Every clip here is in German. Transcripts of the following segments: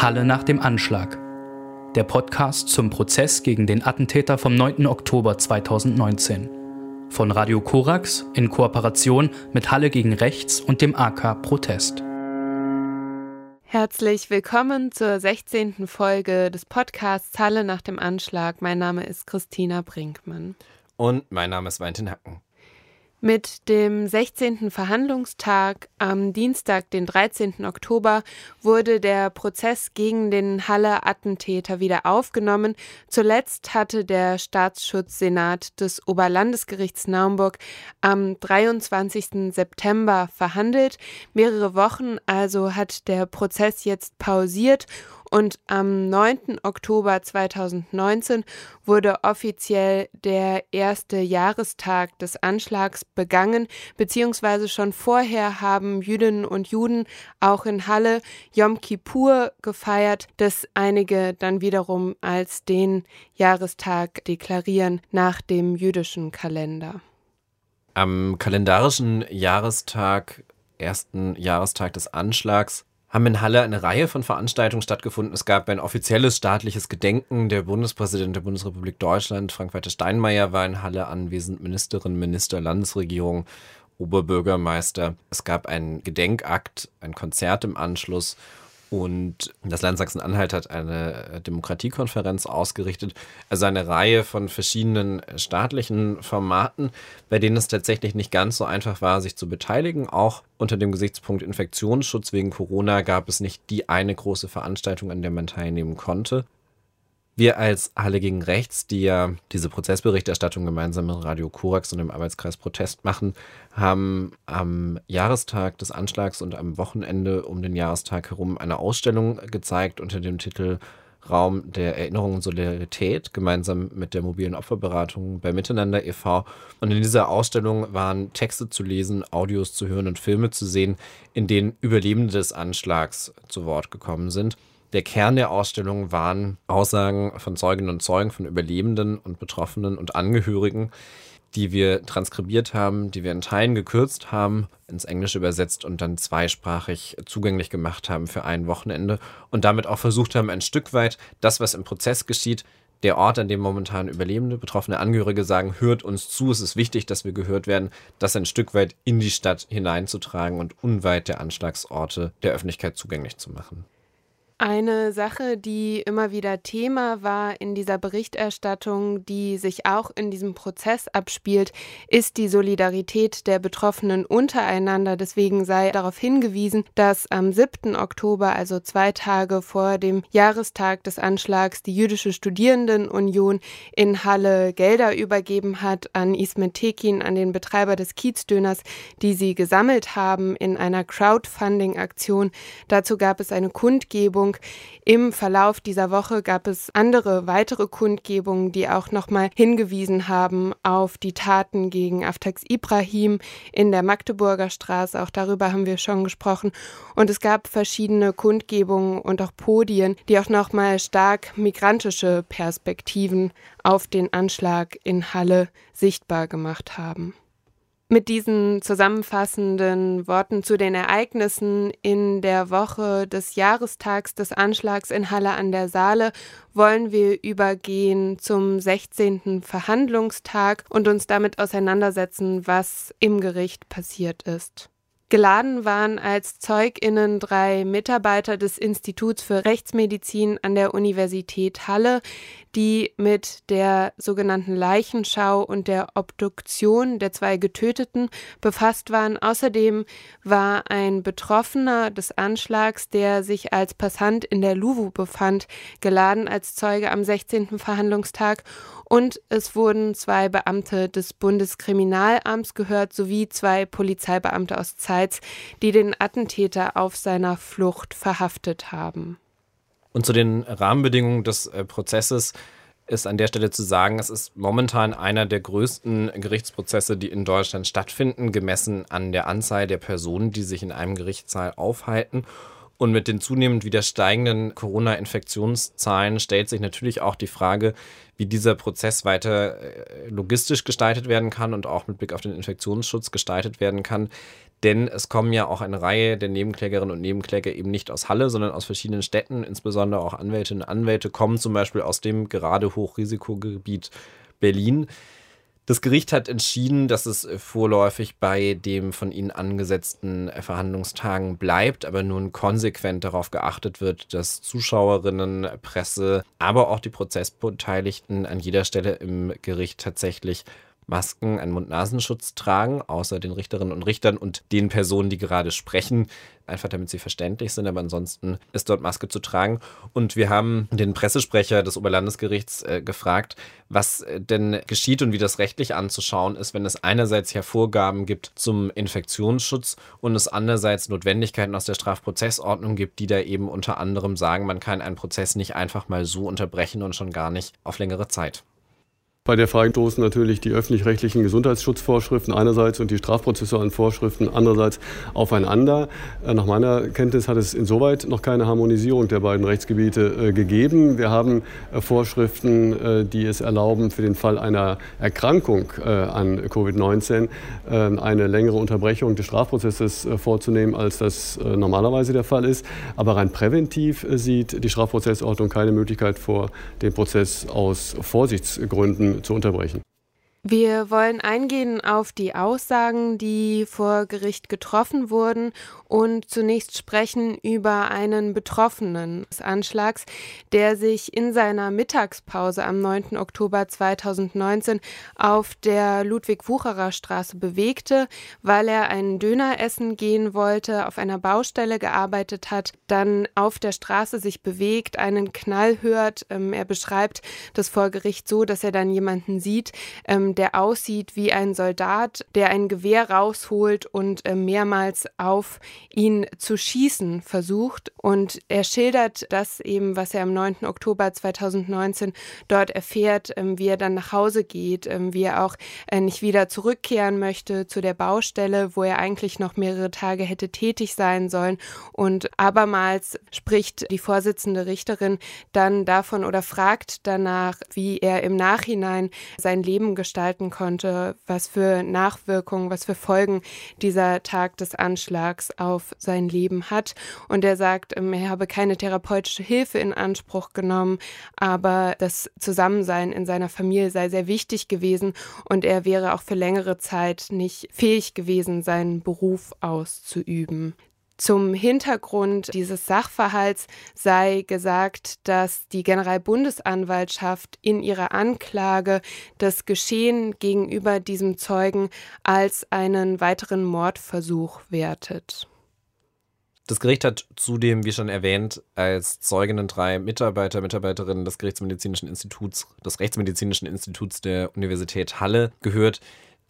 Halle nach dem Anschlag. Der Podcast zum Prozess gegen den Attentäter vom 9. Oktober 2019. Von Radio Korax in Kooperation mit Halle gegen Rechts und dem AK Protest. Herzlich willkommen zur 16. Folge des Podcasts Halle nach dem Anschlag. Mein Name ist Christina Brinkmann. Und mein Name ist Valentin Hacken. Mit dem 16. Verhandlungstag am Dienstag, den 13. Oktober, wurde der Prozess gegen den Halle-Attentäter wieder aufgenommen. Zuletzt hatte der Staatsschutzsenat des Oberlandesgerichts Naumburg am 23. September verhandelt. Mehrere Wochen also hat der Prozess jetzt pausiert und am 9. Oktober 2019 wurde offiziell der erste Jahrestag des Anschlags begangen, beziehungsweise schon vorher haben Jüdinnen und Juden auch in Halle Yom Kippur gefeiert, das einige dann wiederum als den Jahrestag deklarieren nach dem jüdischen Kalender. Am kalendarischen Jahrestag, ersten Jahrestag des Anschlags, haben in Halle eine Reihe von Veranstaltungen stattgefunden. Es gab ein offizielles staatliches Gedenken. Der Bundespräsident der Bundesrepublik Deutschland, Frank-Walter Steinmeier, war in Halle anwesend, Ministerin, Minister, Landesregierung, Oberbürgermeister. Es gab einen Gedenkakt, ein Konzert im Anschluss und das Land Sachsen-Anhalt hat eine äh, Demokratiekonferenz ausgerichtet, also eine Reihe von verschiedenen äh, staatlichen Formaten, bei denen es tatsächlich nicht ganz so einfach war, sich zu beteiligen. Auch unter dem Gesichtspunkt Infektionsschutz wegen Corona gab es nicht die eine große Veranstaltung, an der man teilnehmen konnte. Wir als Halle gegen Rechts, die ja diese Prozessberichterstattung gemeinsam mit Radio Korax und dem Arbeitskreis Protest machen, haben am Jahrestag des Anschlags und am Wochenende um den Jahrestag herum eine Ausstellung gezeigt unter dem Titel Raum der Erinnerung und Solidarität gemeinsam mit der mobilen Opferberatung bei Miteinander e.V. Und in dieser Ausstellung waren Texte zu lesen, Audios zu hören und Filme zu sehen, in denen Überlebende des Anschlags zu Wort gekommen sind. Der Kern der Ausstellung waren Aussagen von Zeuginnen und Zeugen, von Überlebenden und Betroffenen und Angehörigen, die wir transkribiert haben, die wir in Teilen gekürzt haben, ins Englische übersetzt und dann zweisprachig zugänglich gemacht haben für ein Wochenende und damit auch versucht haben, ein Stück weit das, was im Prozess geschieht, der Ort, an dem momentan Überlebende, betroffene Angehörige sagen, hört uns zu, es ist wichtig, dass wir gehört werden, das ein Stück weit in die Stadt hineinzutragen und unweit der Anschlagsorte der Öffentlichkeit zugänglich zu machen. Eine Sache, die immer wieder Thema war in dieser Berichterstattung, die sich auch in diesem Prozess abspielt, ist die Solidarität der Betroffenen untereinander. Deswegen sei darauf hingewiesen, dass am 7. Oktober, also zwei Tage vor dem Jahrestag des Anschlags, die Jüdische Studierendenunion in Halle Gelder übergeben hat an Ismet Tekin, an den Betreiber des Kiezdöners, die sie gesammelt haben in einer Crowdfunding-Aktion. Dazu gab es eine Kundgebung Kundgebung. Im Verlauf dieser Woche gab es andere weitere Kundgebungen, die auch nochmal hingewiesen haben auf die Taten gegen Aftax Ibrahim in der Magdeburger Straße. Auch darüber haben wir schon gesprochen. Und es gab verschiedene Kundgebungen und auch Podien, die auch nochmal stark migrantische Perspektiven auf den Anschlag in Halle sichtbar gemacht haben. Mit diesen zusammenfassenden Worten zu den Ereignissen in der Woche des Jahrestags des Anschlags in Halle an der Saale wollen wir übergehen zum 16. Verhandlungstag und uns damit auseinandersetzen, was im Gericht passiert ist. Geladen waren als Zeuginnen drei Mitarbeiter des Instituts für Rechtsmedizin an der Universität Halle, die mit der sogenannten Leichenschau und der Obduktion der zwei Getöteten befasst waren. Außerdem war ein Betroffener des Anschlags, der sich als Passant in der Luwu befand, geladen als Zeuge am 16. Verhandlungstag und es wurden zwei Beamte des Bundeskriminalamts gehört sowie zwei Polizeibeamte aus Zeitz, die den Attentäter auf seiner Flucht verhaftet haben. Und zu den Rahmenbedingungen des äh, Prozesses ist an der Stelle zu sagen, es ist momentan einer der größten Gerichtsprozesse, die in Deutschland stattfinden, gemessen an der Anzahl der Personen, die sich in einem Gerichtssaal aufhalten. Und mit den zunehmend wieder steigenden Corona-Infektionszahlen stellt sich natürlich auch die Frage, wie dieser Prozess weiter äh, logistisch gestaltet werden kann und auch mit Blick auf den Infektionsschutz gestaltet werden kann. Denn es kommen ja auch eine Reihe der Nebenklägerinnen und Nebenkläger eben nicht aus Halle, sondern aus verschiedenen Städten. Insbesondere auch Anwältinnen und Anwälte kommen zum Beispiel aus dem gerade Hochrisikogebiet Berlin. Das Gericht hat entschieden, dass es vorläufig bei dem von ihnen angesetzten Verhandlungstagen bleibt, aber nun konsequent darauf geachtet wird, dass Zuschauerinnen, Presse, aber auch die Prozessbeteiligten an jeder Stelle im Gericht tatsächlich Masken, einen Mund-Nasenschutz tragen, außer den Richterinnen und Richtern und den Personen, die gerade sprechen, einfach damit sie verständlich sind, aber ansonsten ist dort Maske zu tragen. Und wir haben den Pressesprecher des Oberlandesgerichts äh, gefragt, was äh, denn geschieht und wie das rechtlich anzuschauen ist, wenn es einerseits ja Vorgaben gibt zum Infektionsschutz und es andererseits Notwendigkeiten aus der Strafprozessordnung gibt, die da eben unter anderem sagen, man kann einen Prozess nicht einfach mal so unterbrechen und schon gar nicht auf längere Zeit. Bei der Frage stoßen natürlich die öffentlich-rechtlichen Gesundheitsschutzvorschriften einerseits und die strafprozessualen Vorschriften andererseits aufeinander. Äh, nach meiner Kenntnis hat es insoweit noch keine Harmonisierung der beiden Rechtsgebiete äh, gegeben. Wir haben äh, Vorschriften, die es erlauben, für den Fall einer Erkrankung an Covid-19 eine längere Unterbrechung des Strafprozesses vorzunehmen, als das normalerweise der Fall ist. Aber rein präventiv sieht die Strafprozessordnung keine Möglichkeit vor, den Prozess aus Vorsichtsgründen zu unterbrechen. Wir wollen eingehen auf die Aussagen, die vor Gericht getroffen wurden und zunächst sprechen über einen Betroffenen des Anschlags, der sich in seiner Mittagspause am 9. Oktober 2019 auf der Ludwig-Wucherer Straße bewegte, weil er einen Döner essen gehen wollte, auf einer Baustelle gearbeitet hat, dann auf der Straße sich bewegt, einen Knall hört. Ähm, er beschreibt das vor Gericht so, dass er dann jemanden sieht, ähm, der aussieht wie ein Soldat, der ein Gewehr rausholt und äh, mehrmals auf ihn zu schießen versucht. Und er schildert das eben, was er am 9. Oktober 2019 dort erfährt, ähm, wie er dann nach Hause geht, ähm, wie er auch äh, nicht wieder zurückkehren möchte zu der Baustelle, wo er eigentlich noch mehrere Tage hätte tätig sein sollen. Und abermals spricht die Vorsitzende Richterin dann davon oder fragt danach, wie er im Nachhinein sein Leben gestaltet gestalten konnte, was für Nachwirkungen, was für Folgen dieser Tag des Anschlags auf sein Leben hat. Und er sagt, ähm, er habe keine therapeutische Hilfe in Anspruch genommen, aber das Zusammensein in seiner Familie sei sehr wichtig gewesen und er wäre auch für längere Zeit nicht fähig gewesen, seinen Beruf auszuüben. Zum Hintergrund dieses Sachverhalts sei gesagt, dass die Generalbundesanwaltschaft in ihrer Anklage das Geschehen gegenüber diesem Zeugen als einen weiteren Mordversuch wertet. Das Gericht hat zudem, wie schon erwähnt, als Zeuginnen drei Mitarbeiter, Mitarbeiterinnen des Gerichtsmedizinischen Instituts, des Rechtsmedizinischen Instituts der Universität Halle gehört,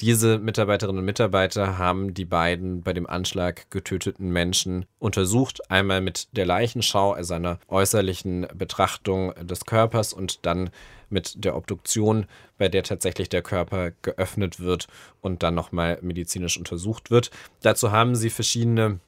diese Mitarbeiterinnen und Mitarbeiter haben die beiden bei dem Anschlag getöteten Menschen untersucht. Einmal mit der Leichenschau, also einer äußerlichen Betrachtung des Körpers und dann mit der Obduktion, bei der tatsächlich der Körper geöffnet wird und dann nochmal medizinisch untersucht wird. Dazu haben sie verschiedene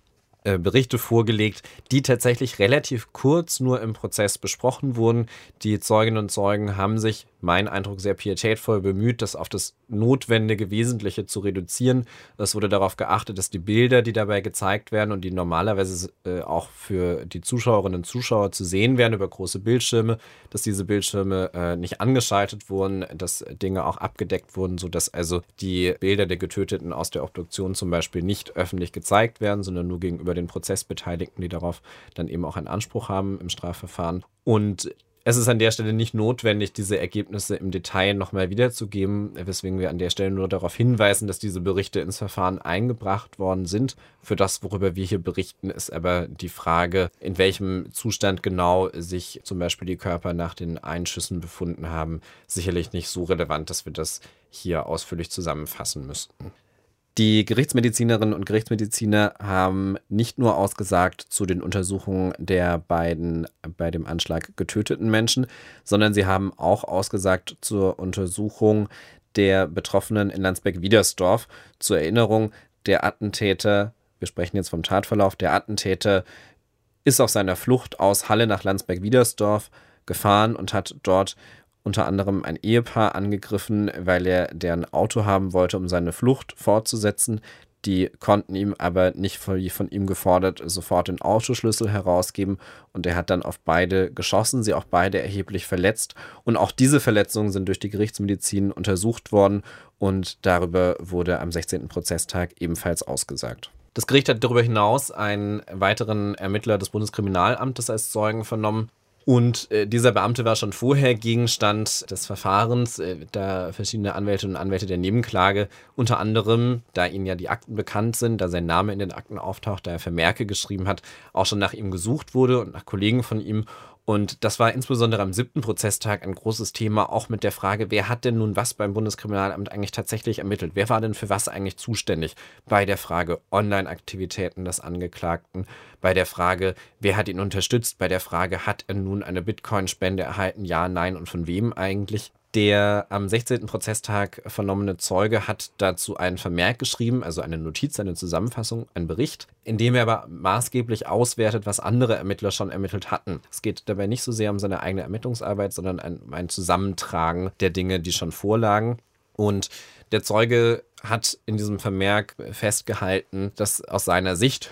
äh, Berichte vorgelegt, die tatsächlich relativ kurz nur im Prozess besprochen wurden. Die Zeuginnen und Zeugen haben sich mein Eindruck, sehr pietätvoll bemüht, das auf das notwendige Wesentliche zu reduzieren. Es wurde darauf geachtet, dass die Bilder, die dabei gezeigt werden und die normalerweise äh, auch für die Zuschauerinnen und Zuschauer zu sehen werden über große Bildschirme, dass diese Bildschirme äh, nicht angeschaltet wurden, dass Dinge auch abgedeckt wurden, sodass also die Bilder der Getöteten aus der Obduktion zum Beispiel nicht öffentlich gezeigt werden, sondern nur gegenüber den Prozessbeteiligten, die darauf dann eben auch einen Anspruch haben im Strafverfahren. Und es ist an der Stelle nicht notwendig, diese Ergebnisse im Detail nochmal wiederzugeben, weswegen wir an der Stelle nur darauf hinweisen, dass diese Berichte ins Verfahren eingebracht worden sind. Für das, worüber wir hier berichten, ist aber die Frage, in welchem Zustand genau sich zum Beispiel die Körper nach den Einschüssen befunden haben, sicherlich nicht so relevant, dass wir das hier ausführlich zusammenfassen müssten. Die Gerichtsmedizinerinnen und Gerichtsmediziner haben nicht nur ausgesagt zu den Untersuchungen der beiden bei dem Anschlag getöteten Menschen, sondern sie haben auch ausgesagt zur Untersuchung der Betroffenen in Landsberg-Wiedersdorf. Zur Erinnerung, der Attentäter, wir sprechen jetzt vom Tatverlauf, der Attentäter ist auf seiner Flucht aus Halle nach Landsberg-Wiedersdorf gefahren und hat dort unter anderem ein Ehepaar angegriffen, weil er deren Auto haben wollte, um seine Flucht fortzusetzen. Die konnten ihm aber nicht wie von ihm gefordert sofort den Autoschlüssel herausgeben und er hat dann auf beide geschossen, sie auch beide erheblich verletzt und auch diese Verletzungen sind durch die Gerichtsmedizin untersucht worden und darüber wurde am 16. Prozesstag ebenfalls ausgesagt. Das Gericht hat darüber hinaus einen weiteren Ermittler des Bundeskriminalamtes als Zeugen vernommen, und äh, dieser Beamte war schon vorher Gegenstand des Verfahrens, äh, da verschiedene Anwälte und Anwälte der Nebenklage, unter anderem, da ihnen ja die Akten bekannt sind, da sein Name in den Akten auftaucht, da er Vermerke geschrieben hat, auch schon nach ihm gesucht wurde und nach Kollegen von ihm. Und das war insbesondere am siebten Prozesstag ein großes Thema, auch mit der Frage, wer hat denn nun was beim Bundeskriminalamt eigentlich tatsächlich ermittelt? Wer war denn für was eigentlich zuständig bei der Frage Online-Aktivitäten des Angeklagten, bei der Frage, wer hat ihn unterstützt, bei der Frage, hat er nun eine Bitcoin-Spende erhalten? Ja, nein und von wem eigentlich? Der am 16. Prozesstag vernommene Zeuge hat dazu einen Vermerk geschrieben, also eine Notiz, eine Zusammenfassung, einen Bericht, in dem er aber maßgeblich auswertet, was andere Ermittler schon ermittelt hatten. Es geht dabei nicht so sehr um seine eigene Ermittlungsarbeit, sondern ein, ein Zusammentragen der Dinge, die schon vorlagen. Und der Zeuge hat in diesem Vermerk festgehalten, dass aus seiner Sicht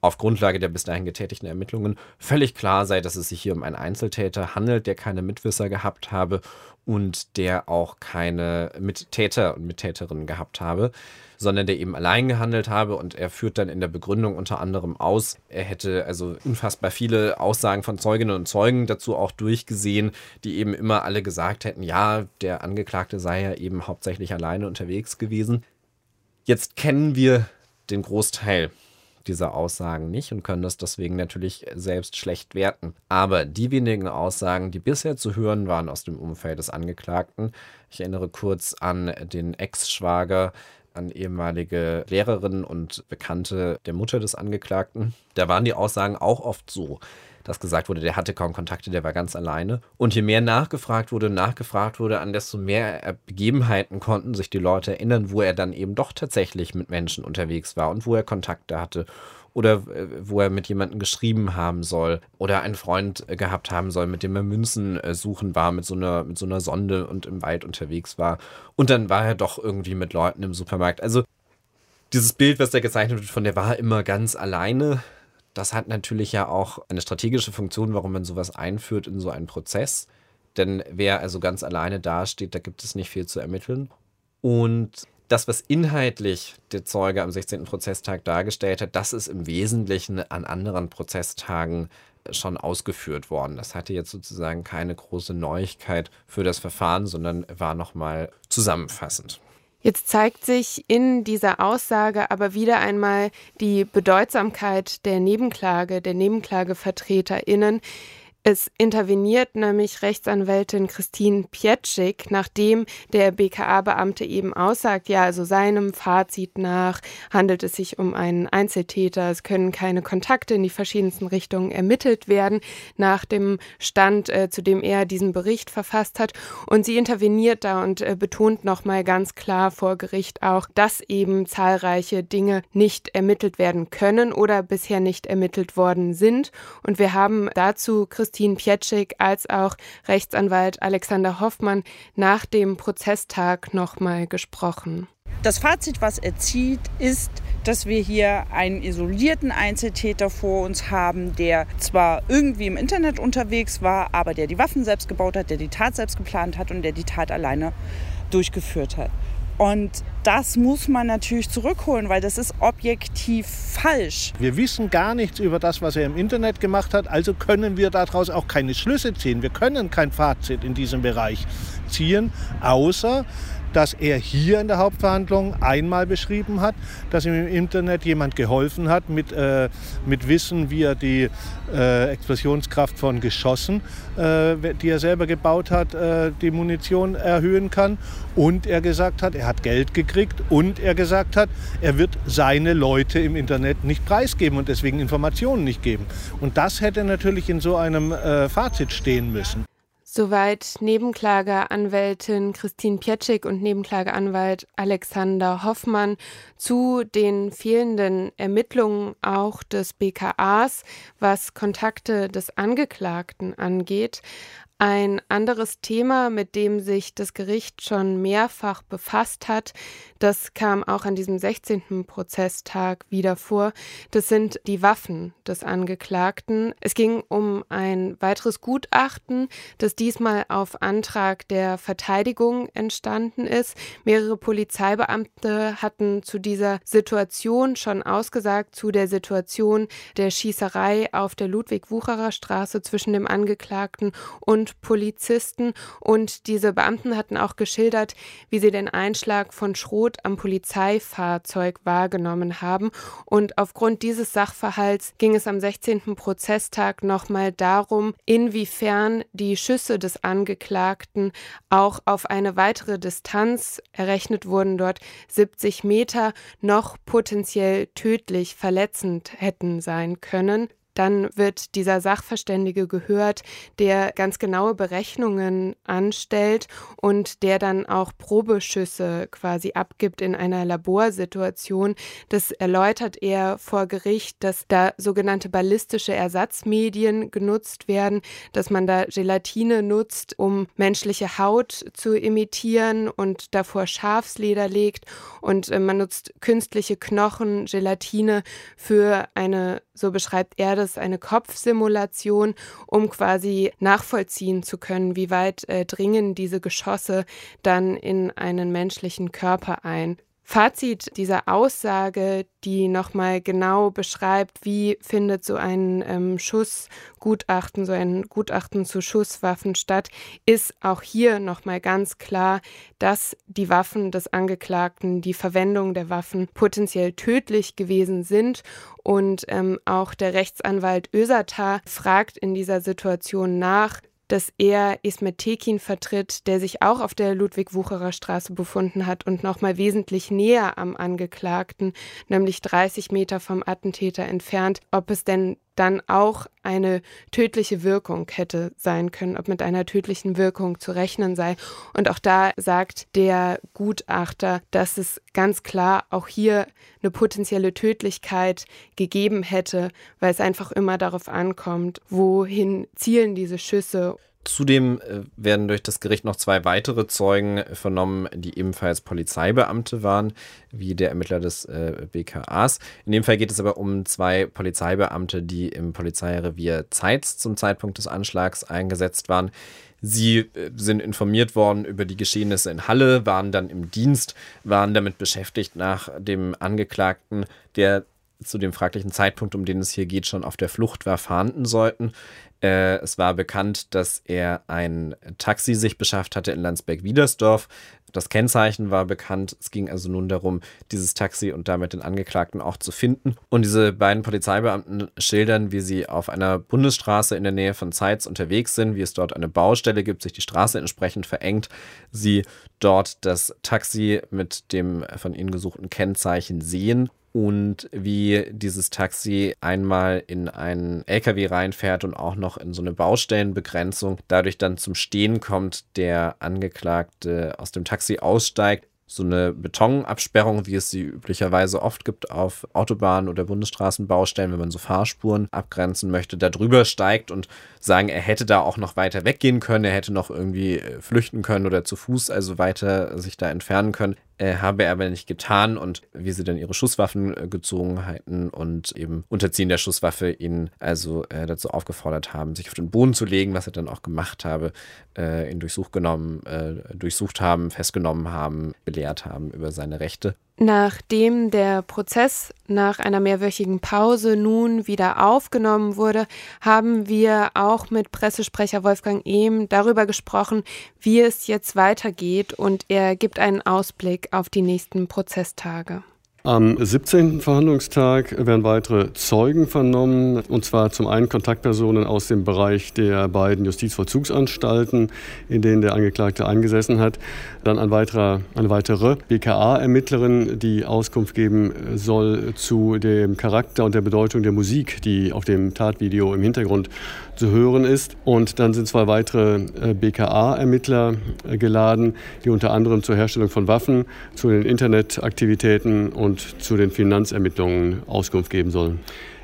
auf Grundlage der bis dahin getätigten Ermittlungen völlig klar sei, dass es sich hier um einen Einzeltäter handelt, der keine Mitwisser gehabt habe und der auch keine Mittäter und Mittäterinnen gehabt habe, sondern der eben allein gehandelt habe und er führt dann in der Begründung unter anderem aus, er hätte also unfassbar viele Aussagen von Zeuginnen und Zeugen dazu auch durchgesehen, die eben immer alle gesagt hätten, ja, der Angeklagte sei ja eben hauptsächlich alleine unterwegs gewesen. Jetzt kennen wir den Großteil dieser Aussagen nicht und können das deswegen natürlich selbst schlecht werten. Aber die wenigen Aussagen, die bisher zu hören waren aus dem Umfeld des Angeklagten, ich erinnere kurz an den Ex-Schwager, an ehemalige Lehrerinnen und Bekannte der Mutter des Angeklagten. Da waren die Aussagen auch oft so, dass gesagt wurde, der hatte kaum Kontakte, der war ganz alleine. Und je mehr nachgefragt wurde, nachgefragt wurde, an desto mehr Begebenheiten konnten sich die Leute erinnern, wo er dann eben doch tatsächlich mit Menschen unterwegs war und wo er Kontakte hatte oder äh, wo er mit jemandem geschrieben haben soll oder einen Freund äh, gehabt haben soll, mit dem er Münzen äh, suchen war, mit so einer, mit so einer Sonde und im Wald unterwegs war. Und dann war er doch irgendwie mit Leuten im Supermarkt. Also dieses Bild, was da gezeichnet wird, von der war immer ganz alleine, das hat natürlich ja auch eine strategische Funktion, warum man sowas einführt in so einen Prozess. Denn wer also ganz alleine dasteht, da gibt es nicht viel zu ermitteln. Und das, was inhaltlich der Zeuge am 16. Prozesstag dargestellt hat, das ist im Wesentlichen an anderen Prozesstagen schon ausgeführt worden. Das hatte jetzt sozusagen keine große Neuigkeit für das Verfahren, sondern war nochmal zusammenfassend. Jetzt zeigt sich in dieser Aussage aber wieder einmal die Bedeutsamkeit der Nebenklage, der Nebenklagevertreterinnen, es interveniert nämlich Rechtsanwältin Christine Pietschik, nachdem der BKA-Beamte eben aussagt, ja, also seinem Fazit nach handelt es sich um einen Einzeltäter, es können keine Kontakte in die verschiedensten Richtungen ermittelt werden, nach dem Stand, äh, zu dem er diesen Bericht verfasst hat. Und sie interveniert da und äh, betont nochmal ganz klar vor Gericht auch, dass eben zahlreiche Dinge nicht ermittelt werden können oder bisher nicht ermittelt worden sind. Und wir haben dazu Christine Christine Pietschik als auch Rechtsanwalt Alexander Hoffmann nach dem Prozesstag nochmal gesprochen. Das Fazit, was er zieht, ist, dass wir hier einen isolierten Einzeltäter vor uns haben, der zwar irgendwie im Internet unterwegs war, aber der die Waffen selbst gebaut hat, der die Tat selbst geplant hat und der die Tat alleine durchgeführt hat. Und das muss man natürlich zurückholen, weil das ist objektiv falsch. Wir wissen gar nichts über das, was er im Internet gemacht hat, also können wir daraus auch keine Schlüsse ziehen. Wir können kein Fazit in diesem Bereich ziehen, außer dass er hier in der Hauptverhandlung einmal beschrieben hat, dass ihm im Internet jemand geholfen hat mit, äh, mit Wissen, wie er die äh, Explosionskraft von Geschossen, äh, die er selber gebaut hat, äh, die Munition erhöhen kann. Und er gesagt hat, er hat Geld gekriegt und er gesagt hat, er wird seine Leute im Internet nicht preisgeben und deswegen Informationen nicht geben. Und das hätte natürlich in so einem äh, Fazit stehen müssen. Soweit Nebenklageanwältin Christine Pietschik und Nebenklageanwalt Alexander Hoffmann zu den fehlenden Ermittlungen auch des BKAs, was Kontakte des Angeklagten angeht. Ein anderes Thema, mit dem sich das Gericht schon mehrfach befasst hat, das kam auch an diesem 16. Prozesstag wieder vor, das sind die Waffen des Angeklagten. Es ging um ein weiteres Gutachten, das diesmal auf Antrag der Verteidigung entstanden ist. Mehrere Polizeibeamte hatten zu dieser Situation schon ausgesagt, zu der Situation der Schießerei auf der Ludwig-Wucherer Straße zwischen dem Angeklagten und Polizisten und diese Beamten hatten auch geschildert, wie sie den Einschlag von Schrot am Polizeifahrzeug wahrgenommen haben. Und aufgrund dieses Sachverhalts ging es am 16. Prozesstag nochmal darum, inwiefern die Schüsse des Angeklagten auch auf eine weitere Distanz errechnet wurden, dort 70 Meter, noch potenziell tödlich verletzend hätten sein können. Dann wird dieser Sachverständige gehört, der ganz genaue Berechnungen anstellt und der dann auch Probeschüsse quasi abgibt in einer Laborsituation. Das erläutert er vor Gericht, dass da sogenannte ballistische Ersatzmedien genutzt werden, dass man da Gelatine nutzt, um menschliche Haut zu imitieren und davor Schafsleder legt und äh, man nutzt künstliche Knochen, Gelatine für eine, so beschreibt er das, eine Kopfsimulation, um quasi nachvollziehen zu können, wie weit äh, dringen diese Geschosse dann in einen menschlichen Körper ein. Fazit dieser Aussage, die nochmal genau beschreibt, wie findet so ein ähm, Schussgutachten, so ein Gutachten zu Schusswaffen statt, ist auch hier nochmal ganz klar, dass die Waffen des Angeklagten, die Verwendung der Waffen potenziell tödlich gewesen sind. Und ähm, auch der Rechtsanwalt Ösata fragt in dieser Situation nach, dass er Ismet Tekin vertritt, der sich auch auf der Ludwig-Wucherer Straße befunden hat und nochmal wesentlich näher am Angeklagten, nämlich 30 Meter vom Attentäter entfernt, ob es denn dann auch eine tödliche Wirkung hätte sein können, ob mit einer tödlichen Wirkung zu rechnen sei. Und auch da sagt der Gutachter, dass es ganz klar auch hier eine potenzielle Tödlichkeit gegeben hätte, weil es einfach immer darauf ankommt, wohin zielen diese Schüsse. Zudem äh, werden durch das Gericht noch zwei weitere Zeugen vernommen, die ebenfalls Polizeibeamte waren, wie der Ermittler des äh, BKAs. In dem Fall geht es aber um zwei Polizeibeamte, die im Polizeirevier Zeitz zum Zeitpunkt des Anschlags eingesetzt waren. Sie äh, sind informiert worden über die Geschehnisse in Halle, waren dann im Dienst, waren damit beschäftigt, nach dem Angeklagten, der zu dem fraglichen Zeitpunkt, um den es hier geht, schon auf der Flucht war, fahnden sollten. Äh, es war bekannt, dass er ein Taxi sich beschafft hatte in Landsberg-Wiedersdorf. Das Kennzeichen war bekannt. Es ging also nun darum, dieses Taxi und damit den Angeklagten auch zu finden. Und diese beiden Polizeibeamten schildern, wie sie auf einer Bundesstraße in der Nähe von Zeitz unterwegs sind, wie es dort eine Baustelle gibt, sich die Straße entsprechend verengt, sie dort das Taxi mit dem von ihnen gesuchten Kennzeichen sehen und wie dieses Taxi einmal in einen LKW reinfährt und auch noch in so eine Baustellenbegrenzung, dadurch dann zum Stehen kommt, der Angeklagte aus dem Taxi aussteigt, so eine Betonabsperrung, wie es sie üblicherweise oft gibt auf Autobahnen oder Bundesstraßenbaustellen, wenn man so Fahrspuren abgrenzen möchte, da drüber steigt und sagen, er hätte da auch noch weiter weggehen können, er hätte noch irgendwie äh, flüchten können oder zu Fuß also weiter sich da entfernen können habe er aber nicht getan und wie sie dann ihre Schusswaffen äh, gezogen hatten und eben Unterziehen der Schusswaffe ihn also äh, dazu aufgefordert haben, sich auf den Boden zu legen, was er dann auch gemacht habe, äh, ihn durchsucht genommen, äh, durchsucht haben, festgenommen haben, belehrt haben über seine Rechte. Nachdem der Prozess nach einer mehrwöchigen Pause nun wieder aufgenommen wurde, haben wir auch mit Pressesprecher Wolfgang Ehm darüber gesprochen, wie es jetzt weitergeht und er gibt einen Ausblick auf die nächsten Prozesstage. Am 17. Verhandlungstag werden weitere Zeugen vernommen, und zwar zum einen Kontaktpersonen aus dem Bereich der beiden Justizvollzugsanstalten, in denen der Angeklagte eingesessen hat. Dann ein weiterer, eine weitere BKA-Ermittlerin, die Auskunft geben soll zu dem Charakter und der Bedeutung der Musik, die auf dem Tatvideo im Hintergrund zu hören ist. Und dann sind zwei weitere äh, BKA-Ermittler äh, geladen, die unter anderem zur Herstellung von Waffen, zu den Internetaktivitäten und zu den Finanzermittlungen Auskunft geben sollen.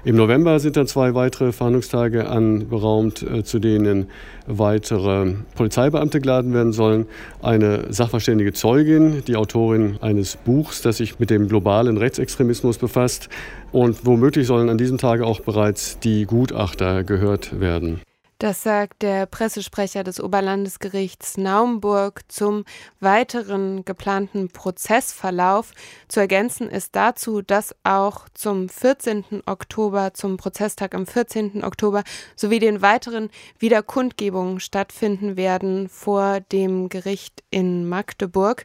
Im November sind dann zwei weitere Verhandlungstage anberaumt, äh, zu denen weitere Polizeibeamte geladen werden sollen. Eine sachverständige Zeugin, die Autorin eines Buchs, das sich mit dem globalen Rechtsextremismus befasst. Und womöglich sollen an diesem Tage auch bereits die Gutachter gehört werden. Das sagt der Pressesprecher des Oberlandesgerichts Naumburg zum weiteren geplanten Prozessverlauf. Zu ergänzen ist dazu, dass auch zum 14. Oktober, zum Prozesstag am 14. Oktober sowie den weiteren Wiederkundgebungen stattfinden werden vor dem Gericht in Magdeburg.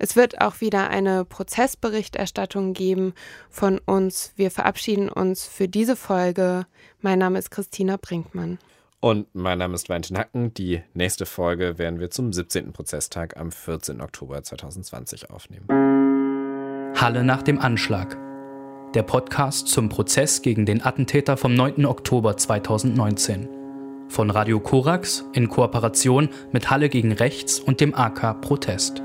Es wird auch wieder eine Prozessberichterstattung geben von uns. Wir verabschieden uns für diese Folge. Mein Name ist Christina Brinkmann. Und mein Name ist Valentin Hacken. Die nächste Folge werden wir zum 17. Prozesstag am 14. Oktober 2020 aufnehmen. Halle nach dem Anschlag. Der Podcast zum Prozess gegen den Attentäter vom 9. Oktober 2019. Von Radio Korax in Kooperation mit Halle gegen Rechts und dem AK Protest.